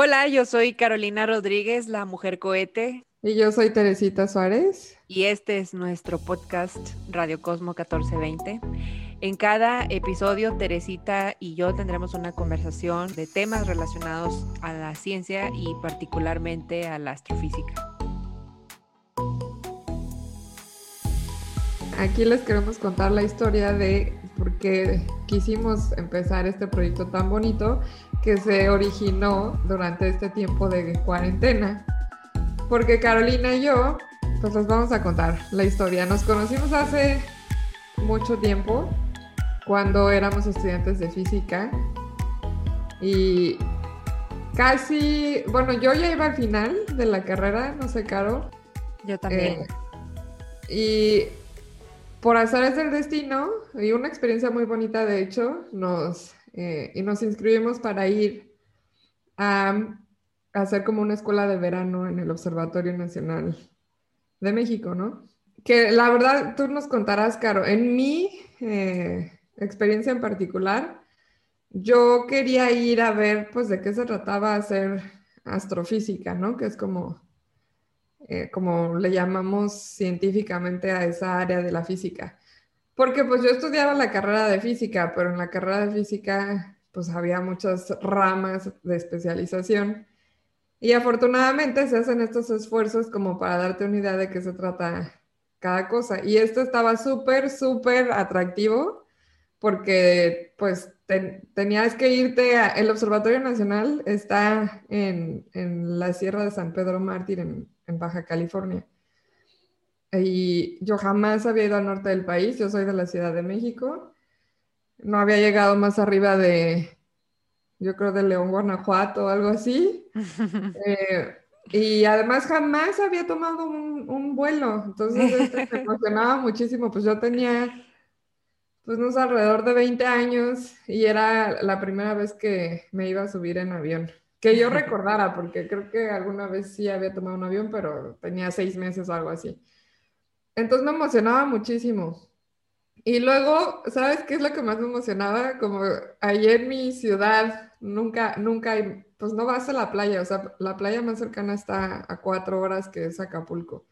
Hola, yo soy Carolina Rodríguez, la mujer cohete. Y yo soy Teresita Suárez. Y este es nuestro podcast Radio Cosmo 1420. En cada episodio, Teresita y yo tendremos una conversación de temas relacionados a la ciencia y particularmente a la astrofísica. Aquí les queremos contar la historia de por qué quisimos empezar este proyecto tan bonito que se originó durante este tiempo de cuarentena. Porque Carolina y yo, pues les vamos a contar la historia. Nos conocimos hace mucho tiempo, cuando éramos estudiantes de física. Y casi, bueno, yo ya iba al final de la carrera, no sé, Caro. Yo también. Eh, y por azares del destino, y una experiencia muy bonita, de hecho, nos eh, y nos inscribimos para ir a, hacer como una escuela de verano en el Observatorio Nacional de México, ¿no? Que la verdad, tú nos contarás, Caro, en mi eh, experiencia en particular, yo quería ir a ver, pues, de qué se trataba hacer astrofísica, ¿no? Que es como, eh, como le llamamos científicamente a esa área de la física. Porque pues yo estudiaba la carrera de física, pero en la carrera de física pues había muchas ramas de especialización. Y afortunadamente se hacen estos esfuerzos como para darte una idea de qué se trata cada cosa. Y esto estaba súper, súper atractivo porque pues tenías que irte a, el Observatorio Nacional está en, la Sierra de San Pedro Mártir en Baja California. Y yo jamás había ido al norte del país, yo soy de la Ciudad de México. No había llegado más arriba de, yo creo, de León, Guanajuato o algo así. Eh, y además jamás había tomado un, vuelo, entonces este, me emocionaba muchísimo. Pues yo tenía, pues, no sé, alrededor de 20 años y era la primera vez que me iba a subir en avión. Que yo recordara, porque creo que alguna vez sí había tomado un avión, pero tenía seis meses o algo así. Entonces me emocionaba muchísimo. Y luego, ¿sabes qué es lo que más me emocionaba? Como ahí en mi ciudad, nunca, nunca pues no vas a la playa, o sea, la playa más cercana está a cuatro horas, que es Acapulco.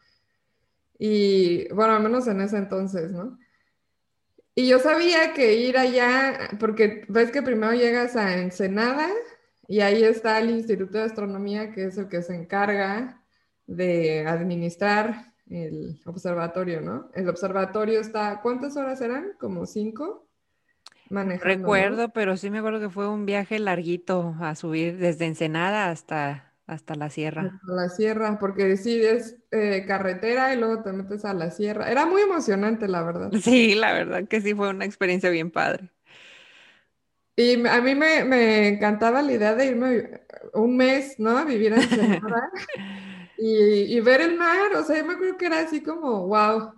Y bueno, al menos en ese entonces, ¿no? Y yo sabía que ir allá, porque ves que primero llegas a Ensenada y ahí está el Instituto de Astronomía, que es el que se encarga de administrar el observatorio, ¿no? El observatorio está, ¿cuántas horas eran? ¿Como cinco? Manejando, Recuerdo, pero sí me acuerdo que fue un viaje larguito a subir desde Ensenada hasta, hasta la sierra. Hasta la sierra, porque sí, es eh, carretera y luego te metes a la sierra. Era muy emocionante, la verdad. Sí, la verdad que sí fue una experiencia bien padre. Y a mí me, me encantaba la idea de irme un mes, ¿no? A vivir en Ensenada. Y, ver el mar, o sea, yo me acuerdo que era así como, wow.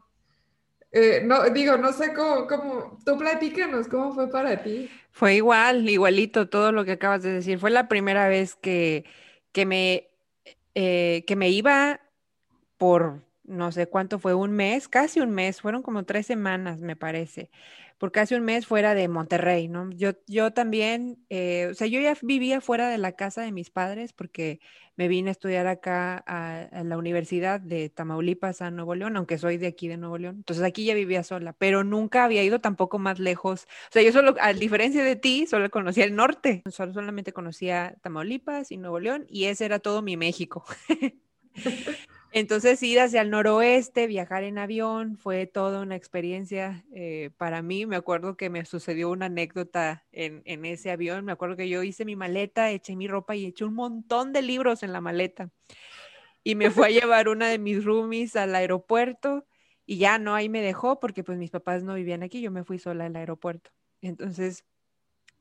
Eh, no, digo, no sé cómo, cómo, tú platícanos, ¿cómo fue para ti? Fue igual, igualito todo lo que acabas de decir. Fue la primera vez que, que me, eh, que me iba por, no sé cuánto fue, un mes, casi un mes, fueron como tres semanas, me parece por casi un mes fuera de Monterrey, ¿no? Yo, yo también, eh, o sea, yo ya vivía fuera de la casa de mis padres porque me vine a estudiar acá a, la Universidad de Tamaulipas, a Nuevo León, aunque soy de aquí de Nuevo León. Entonces aquí ya vivía sola, pero nunca había ido tampoco más lejos. O sea, yo solo, a diferencia de ti, solo conocía el norte, solo, solamente conocía Tamaulipas y Nuevo León y ese era todo mi México. Entonces ir hacia el noroeste, viajar en avión, fue toda una experiencia eh, para mí. Me acuerdo que me sucedió una anécdota en, en, ese avión. Me acuerdo que yo hice mi maleta, eché mi ropa y eché un montón de libros en la maleta. Y me fue a llevar una de mis roomies al aeropuerto y ya no, ahí me dejó porque pues mis papás no vivían aquí, yo me fui sola al aeropuerto. Entonces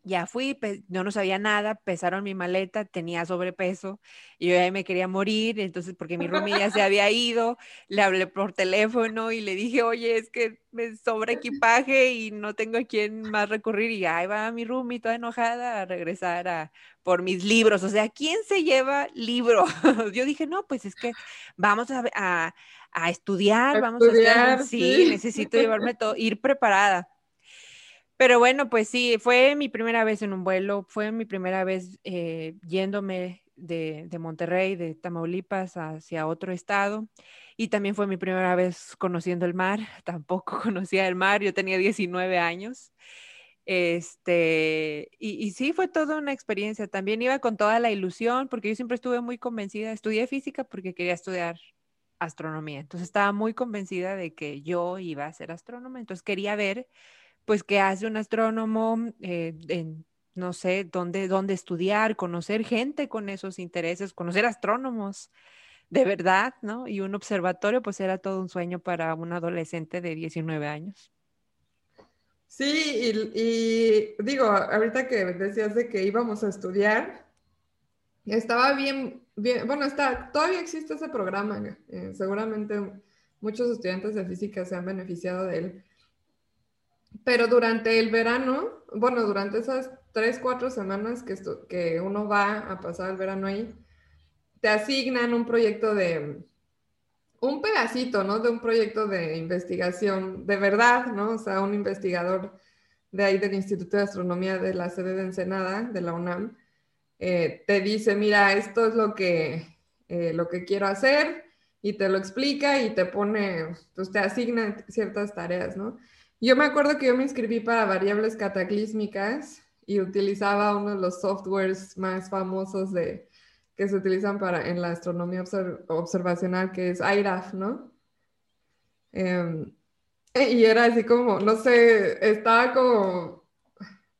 ya fui, yo no sabía nada, pesaron mi maleta, tenía sobrepeso y yo ya me quería morir, entonces porque mi roomie ya se había ido, le hablé por teléfono y le dije, oye, es que me sobra equipaje y no tengo a quién más recurrir y ahí va mi roomie toda enojada a regresar a, por mis libros, o sea, ¿quién se lleva libros? yo dije, no, pues es que vamos a, a, estudiar, vamos a estudiar, sí, necesito llevarme todo, ir preparada. Pero bueno, pues sí, fue mi primera vez en un vuelo, fue mi primera vez eh, yéndome de, Monterrey, de Tamaulipas, hacia otro estado. Y también fue mi primera vez conociendo el mar. Tampoco conocía el mar, yo tenía 19 años. Este, y, y, sí, fue toda una experiencia. También iba con toda la ilusión, porque yo siempre estuve muy convencida. Estudié física porque quería estudiar astronomía. Entonces estaba muy convencida de que yo iba a ser astrónoma. Entonces quería ver, pues, qué hace un astrónomo eh, en no sé, dónde, dónde estudiar, conocer gente con esos intereses, conocer astrónomos de verdad, ¿no? Y un observatorio, pues era todo un sueño para un adolescente de 19 años. Sí, y, digo, ahorita que decías de que íbamos a estudiar, estaba bien, bien, bueno, está, todavía existe ese programa, eh, seguramente muchos estudiantes de física se han beneficiado de él. Pero durante el verano, bueno, durante esas tres, cuatro semanas que, que uno va a pasar el verano ahí, te asignan un proyecto de, un pedacito, ¿no? De un proyecto de investigación de verdad, ¿no? O sea, un investigador de ahí del Instituto de Astronomía de la sede de Ensenada, de la UNAM, eh, te dice, mira, esto es lo que, eh, lo que quiero hacer y te lo explica y te pone, pues te asigna ciertas tareas, ¿no? Yo me acuerdo que yo me inscribí para variables cataclísmicas y utilizaba uno de los softwares más famosos de, que se utilizan para, en la astronomía observacional, que es IRAF, ¿no? Em, y era así como, no sé, estaba como,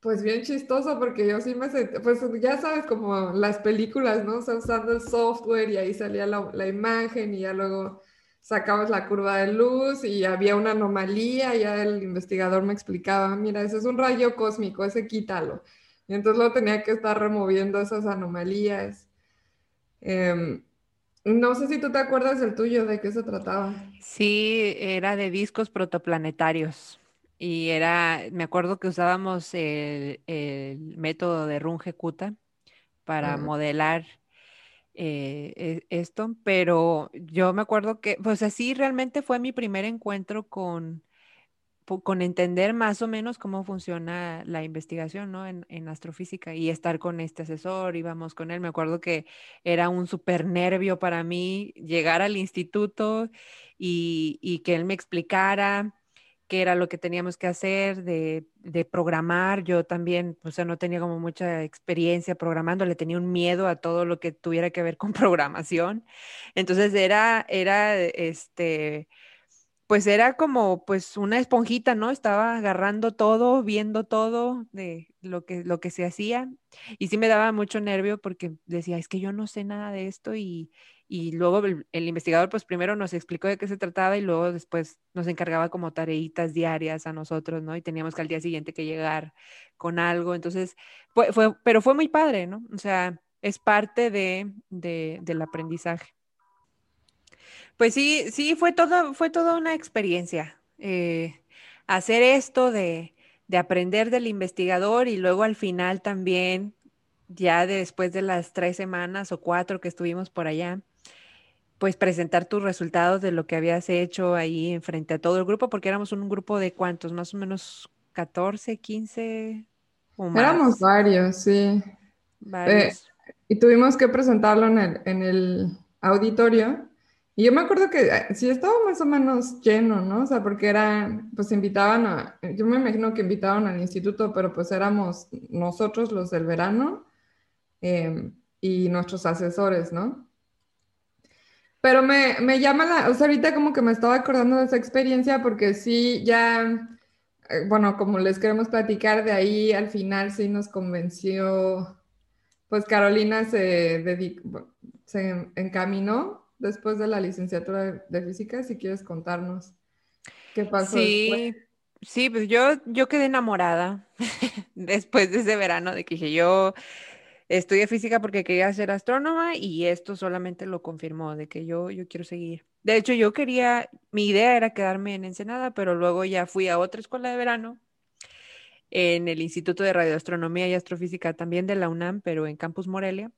pues bien chistoso porque yo sí me sentí, pues ya sabes, como las películas, ¿no? O sea, usando el software y ahí salía la, la imagen y ya luego sacabas la curva de luz y había una anomalía, y ya el investigador me explicaba, mira, ese es un rayo cósmico, ese quítalo. Y entonces lo tenía que estar removiendo esas anomalías. Em, no sé si tú te acuerdas del tuyo, de qué se trataba. Sí, era de discos protoplanetarios. Y era, me acuerdo que usábamos el, método de Runge-Kutta para modelar eh, e, esto, pero yo me acuerdo que, pues así realmente fue mi primer encuentro con, con entender más o menos cómo funciona la investigación, ¿no? En, en, astrofísica y estar con este asesor, íbamos con él. Me acuerdo que era un súper nervio para mí llegar al instituto y, y que él me explicara qué era lo que teníamos que hacer, de, programar. Yo también, o sea, no tenía como mucha experiencia programando, le tenía un miedo a todo lo que tuviera que ver con programación. Entonces era, era, este, pues era como, pues una esponjita, ¿no? Estaba agarrando todo, viendo todo de lo que, lo que se hacía. Y sí me daba mucho nervio porque decía, es que yo no sé nada de esto y, y luego el, investigador pues primero nos explicó de qué se trataba y luego después nos encargaba como tareitas diarias a nosotros, ¿no? Y teníamos que al día siguiente que llegar con algo, entonces fue, pero fue muy padre, ¿no? O sea, es parte de, del aprendizaje. Pues sí, sí, fue todo, fue toda una experiencia. Eh, hacer esto de, de aprender del investigador y luego al final también, ya después de las tres semanas o cuatro que estuvimos por allá, pues presentar tus resultados de lo que habías hecho ahí en frente a todo el grupo, porque éramos un grupo de cuántos, más o menos 14, 15 o más. Éramos varios, sí. Varios. Eh, y tuvimos que presentarlo en el, en el auditorio. Y yo me acuerdo que eh, sí estaba más o menos lleno, ¿no? O sea, porque eran, pues invitaban a, yo me imagino que invitaban al instituto, pero pues éramos nosotros los del verano em, y nuestros asesores, ¿no? Pero me, me llama la, o sea, ahorita como que me estaba acordando de esa experiencia porque sí, ya, eh, bueno, como les queremos platicar, de ahí al final sí nos convenció, pues Carolina se, dedicó, se encaminó después de la licenciatura de, física, si quieres contarnos qué pasó. Sí, sí, pues yo, yo quedé enamorada después de ese verano de que dije yo estudié física porque quería ser astrónoma y esto solamente lo confirmó de que yo, yo quiero seguir. De hecho, yo quería, mi idea era quedarme en Ensenada, pero luego ya fui a otra escuela de verano en el Instituto de Radioastronomía y Astrofísica también de la UNAM, pero en Campus Morelia,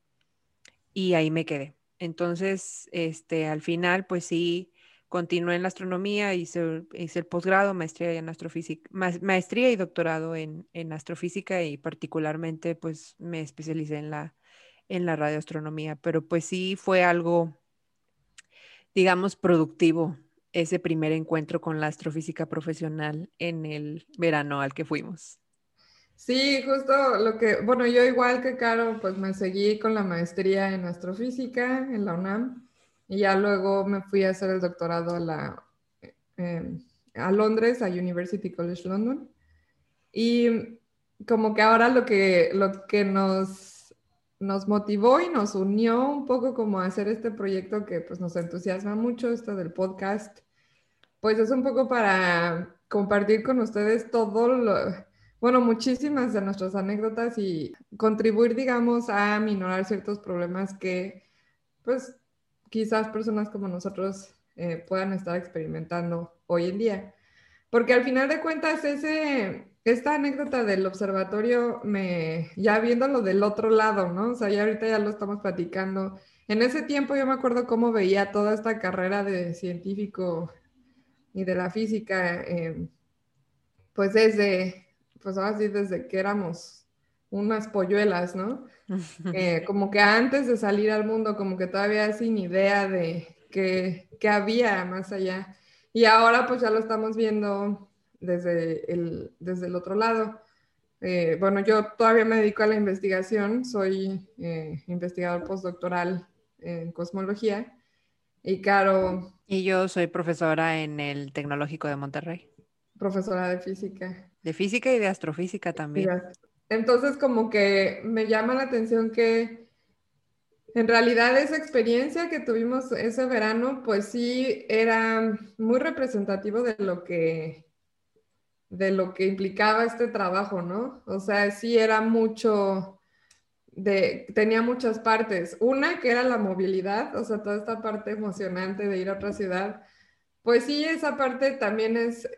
y ahí me quedé. Entonces, este, al final, pues sí, continué en la astronomía, hice, hice el posgrado, maestría en astrofísica, maestría y doctorado en, en, astrofísica y particularmente pues me especialicé en la, en la radioastronomía, pero pues sí fue algo, digamos, productivo ese primer encuentro con la astrofísica profesional en el verano al que fuimos. Sí, justo lo que, bueno, yo igual que Caro, pues me seguí con la maestría en astrofísica en la UNAM y ya luego me fui a hacer el doctorado a, la, em, a Londres, a University College London. Y como que ahora lo que, lo que nos, nos motivó y nos unió un poco como a hacer este proyecto que pues nos entusiasma mucho, esto del podcast, pues es un poco para compartir con ustedes todo lo bueno, muchísimas de nuestras anécdotas y contribuir, digamos, a minorar ciertos problemas que, pues, quizás personas como nosotros eh, puedan estar experimentando hoy en día. Porque al final de cuentas, ese, esta anécdota del observatorio, me, ya viéndolo del otro lado, ¿no? O sea, ya ahorita ya lo estamos platicando. En ese tiempo yo me acuerdo cómo veía toda esta carrera de científico y de la física, eh, pues desde pues ahora sí, desde que éramos unas polluelas, ¿no? Eh, como que antes de salir al mundo, como que todavía sin idea de qué, había más allá. Y ahora pues ya lo estamos viendo desde el, desde el otro lado. Eh, bueno, yo todavía me dedico a la investigación, soy eh, investigador postdoctoral en cosmología. Y Caro. Y yo soy profesora en el Tecnológico de Monterrey. Profesora de física. De física y de astrofísica también. Entonces, como que me llama la atención que en realidad esa experiencia que tuvimos ese verano, pues sí era muy representativo de lo que de lo que implicaba este trabajo, ¿no? O sea, sí era mucho de tenía muchas partes. Una que era la movilidad, o sea, toda esta parte emocionante de ir a otra ciudad. Pues sí, esa parte también es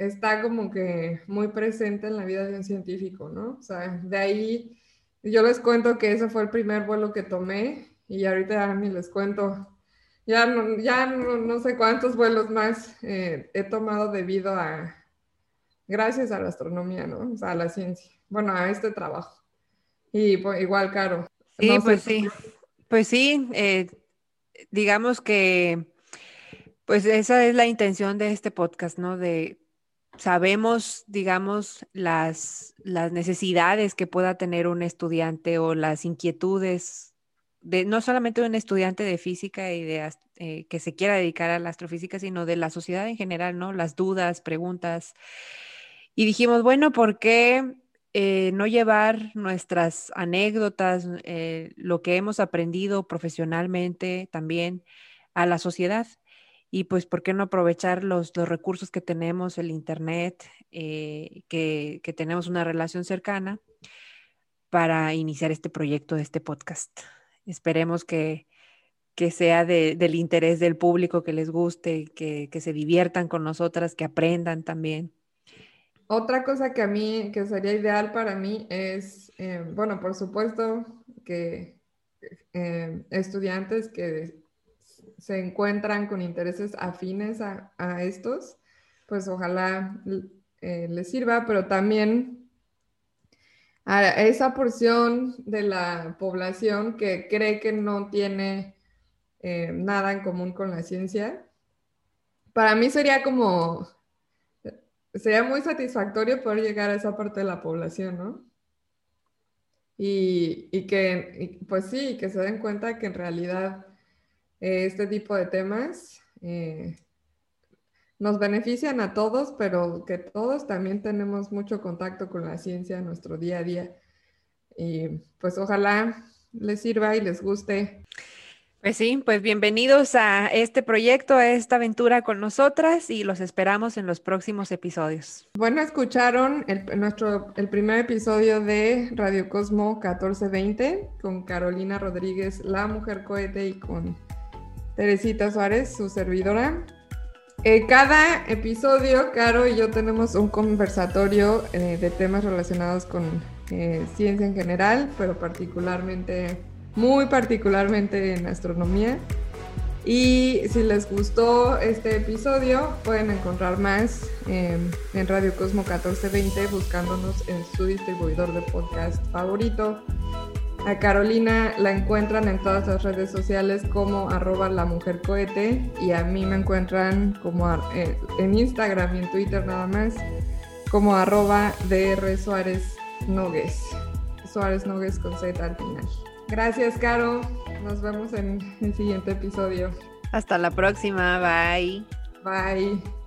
está como que muy presente en la vida de un científico, ¿no? O sea, de ahí yo les cuento que ese fue el primer vuelo que tomé y ahorita ya ni les cuento, ya no, ya no, sé cuántos vuelos más eh, he tomado debido a, gracias a la astronomía, ¿no? O sea, a la ciencia, bueno, a este trabajo. Y pues, igual, Caro. Sí, pues sí, pues sí, eh, digamos que, pues esa es la intención de este podcast, ¿no? De sabemos, digamos, las, las necesidades que pueda tener un estudiante o las inquietudes de no solamente un estudiante de física y de eh, que se quiera dedicar a la astrofísica, sino de la sociedad en general, ¿no? Las dudas, preguntas. Y dijimos, bueno, ¿por qué eh, no llevar nuestras anécdotas, eh, lo que hemos aprendido profesionalmente también a la sociedad? Y pues, ¿por qué no aprovechar los, los recursos que tenemos, el Internet, eh, que, que, tenemos una relación cercana para iniciar este proyecto de este podcast? Esperemos que, que sea de, del interés del público, que les guste, que, que, se diviertan con nosotras, que aprendan también. Otra cosa que a mí, que sería ideal para mí es, eh, bueno, por supuesto que eh, estudiantes que se encuentran con intereses afines a, estos, pues ojalá eh, les sirva, pero también a esa porción de la población que cree que no tiene eh, nada en común con la ciencia, para mí sería como, sería muy satisfactorio poder llegar a esa parte de la población, ¿no? Y, que, pues sí, que se den cuenta que en realidad este tipo de temas eh, nos benefician a todos, pero que todos también tenemos mucho contacto con la ciencia en nuestro día a día. Y pues ojalá les sirva y les guste. Pues sí, pues bienvenidos a este proyecto, a esta aventura con nosotras y los esperamos en los próximos episodios. Bueno, escucharon el, nuestro, el primer episodio de Radio Cosmo 1420 con Carolina Rodríguez, la mujer cohete, y con Teresita Suárez, su servidora. En cada episodio, Caro y yo tenemos un conversatorio eh, de temas relacionados con eh, ciencia en general, pero particularmente, muy particularmente en astronomía. Y si les gustó este episodio, pueden encontrar más en Radio Cosmo 1420 buscándonos en su distribuidor de podcast favorito. A Carolina la encuentran en todas las redes sociales como arroba la mujer cohete y a mí me encuentran como eh, en Instagram y en Twitter nada más como arroba DR Suárez Nogues. Suárez Nogues con Z al final. Gracias, Caro. Nos vemos en el siguiente episodio. Hasta la próxima. Bye. Bye.